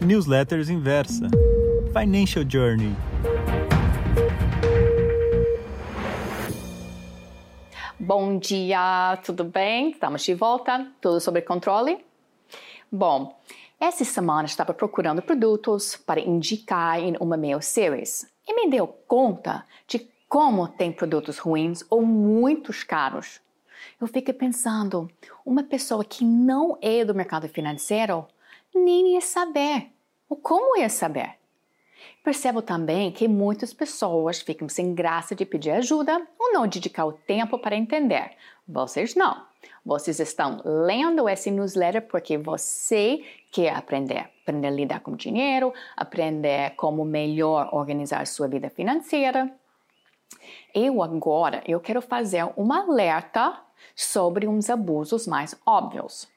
Newsletters Inversa. Financial Journey. Bom dia, tudo bem? Estamos de volta. Tudo sobre controle? Bom, essa semana estava procurando produtos para indicar em uma mail series e me deu conta de como tem produtos ruins ou muito caros. Eu fiquei pensando, uma pessoa que não é do mercado financeiro nem ia saber. Ou como ia saber? Percebo também que muitas pessoas ficam sem graça de pedir ajuda ou não dedicar o tempo para entender. Vocês não. Vocês estão lendo esse newsletter porque você quer aprender. Aprender a lidar com dinheiro, aprender como melhor organizar sua vida financeira. Eu agora eu quero fazer um alerta sobre uns abusos mais óbvios.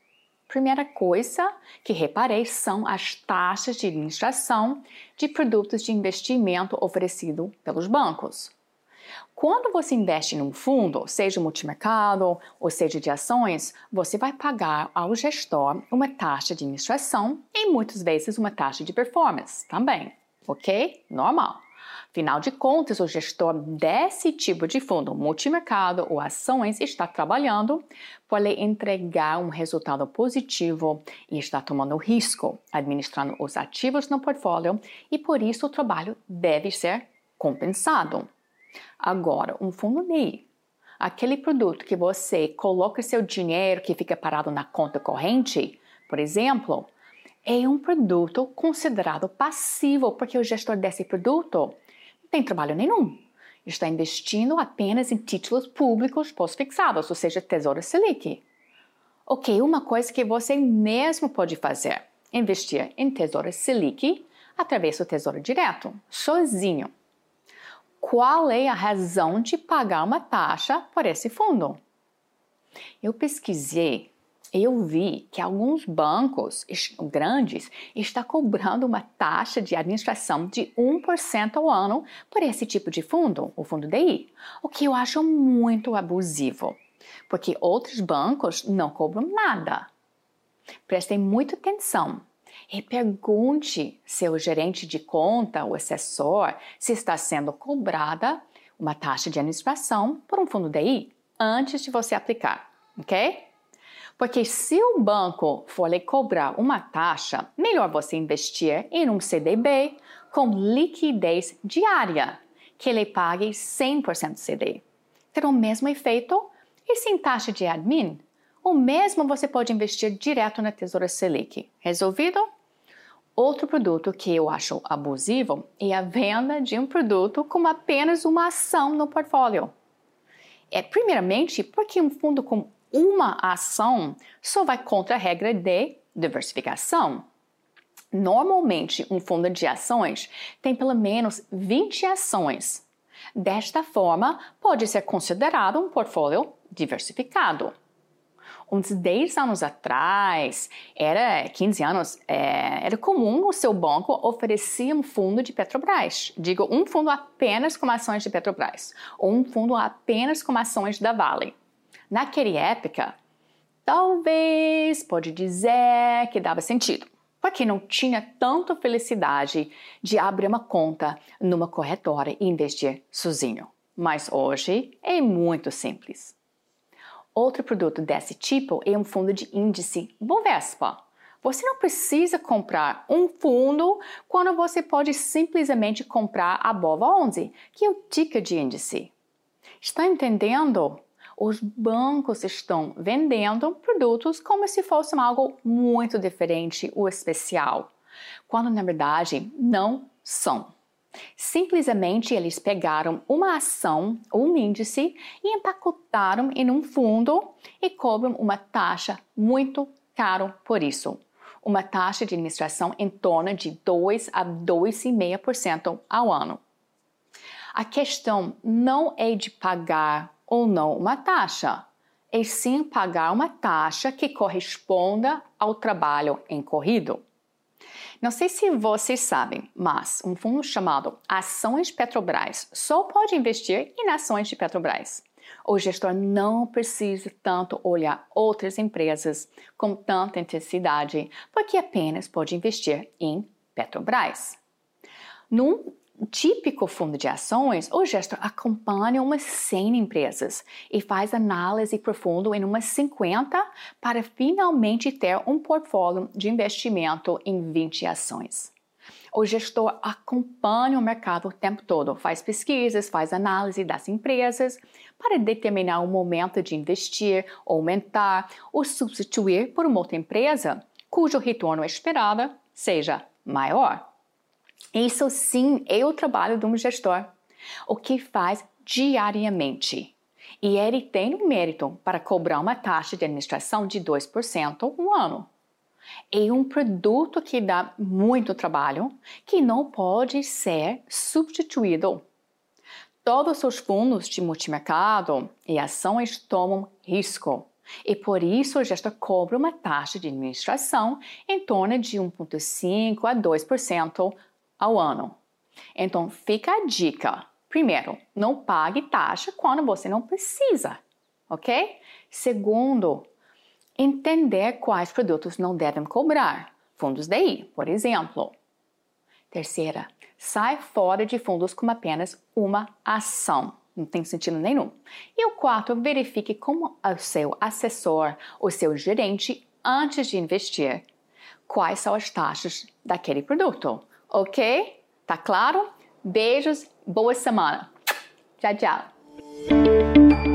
Primeira coisa que reparei são as taxas de administração de produtos de investimento oferecido pelos bancos. Quando você investe num fundo, seja multimercado ou seja de ações, você vai pagar ao gestor uma taxa de administração e muitas vezes uma taxa de performance também, ok? Normal. Afinal de contas, o gestor desse tipo de fundo, multimercado ou ações, está trabalhando para entregar um resultado positivo e está tomando risco, administrando os ativos no portfólio e por isso o trabalho deve ser compensado. Agora, um fundo DI, aquele produto que você coloca seu dinheiro que fica parado na conta corrente, por exemplo, é um produto considerado passivo, porque o gestor desse produto tem trabalho nenhum. Está investindo apenas em títulos públicos pós-fixados, ou seja, Tesouro Selic. Ok, uma coisa que você mesmo pode fazer: investir em Tesouro Selic através do Tesouro Direto, sozinho. Qual é a razão de pagar uma taxa por esse fundo? Eu pesquisei eu vi que alguns bancos grandes estão cobrando uma taxa de administração de 1% ao ano por esse tipo de fundo, o fundo DI, o que eu acho muito abusivo, porque outros bancos não cobram nada. Prestem muita atenção e pergunte seu gerente de conta ou assessor se está sendo cobrada uma taxa de administração por um fundo DI antes de você aplicar, ok? Porque se o banco for lhe cobrar uma taxa, melhor você investir em um CDB com liquidez diária, que lhe pague 100% CD. Ter o mesmo efeito e sem taxa de admin. O mesmo você pode investir direto na Tesoura Selic. Resolvido? Outro produto que eu acho abusivo é a venda de um produto com apenas uma ação no portfólio. É primeiramente porque um fundo com uma ação só vai contra a regra de diversificação. Normalmente, um fundo de ações tem pelo menos 20 ações. Desta forma, pode ser considerado um portfólio diversificado. Uns 10 anos atrás, era 15 anos, é, era comum o seu banco oferecer um fundo de Petrobras. Digo, um fundo apenas com ações de Petrobras, ou um fundo apenas com ações da Vale. Naquela época, talvez pode dizer que dava sentido, porque não tinha tanta felicidade de abrir uma conta numa corretora e investir sozinho. Mas hoje é muito simples. Outro produto desse tipo é um fundo de índice Bovespa. Você não precisa comprar um fundo quando você pode simplesmente comprar a Bova 11, que é o ticker de índice. Está entendendo? Os bancos estão vendendo produtos como se fosse algo muito diferente ou especial, quando na verdade não são. Simplesmente eles pegaram uma ação ou um índice e empacotaram em um fundo e cobram uma taxa muito caro por isso. Uma taxa de administração em torno de 2 a 2,5% ao ano. A questão não é de pagar ou não uma taxa, e sim pagar uma taxa que corresponda ao trabalho incorrido. Não sei se vocês sabem, mas um fundo chamado Ações Petrobras só pode investir em ações de Petrobras. O gestor não precisa tanto olhar outras empresas com tanta intensidade, porque apenas pode investir em Petrobras. Num típico fundo de ações, o gestor acompanha umas 100 empresas e faz análise profunda em umas 50 para finalmente ter um portfólio de investimento em 20 ações. O gestor acompanha o mercado o tempo todo, faz pesquisas, faz análise das empresas para determinar o momento de investir, aumentar ou substituir por uma outra empresa cujo retorno esperado seja maior. Isso sim é o trabalho de um gestor, o que faz diariamente. E ele tem o mérito para cobrar uma taxa de administração de 2% no ano. É um produto que dá muito trabalho, que não pode ser substituído. Todos os fundos de multimercado e ações tomam risco. E por isso o gestor cobra uma taxa de administração em torno de 1,5% a 2% ao ano. Então fica a dica. Primeiro, não pague taxa quando você não precisa, ok? Segundo, entender quais produtos não devem cobrar. Fundos DI, por exemplo. Terceira, sai fora de fundos com apenas uma ação. Não tem sentido nenhum. E o quarto, verifique como o seu assessor, o seu gerente, antes de investir, quais são as taxas daquele produto. Ok? Tá claro? Beijos, boa semana. Tchau, tchau.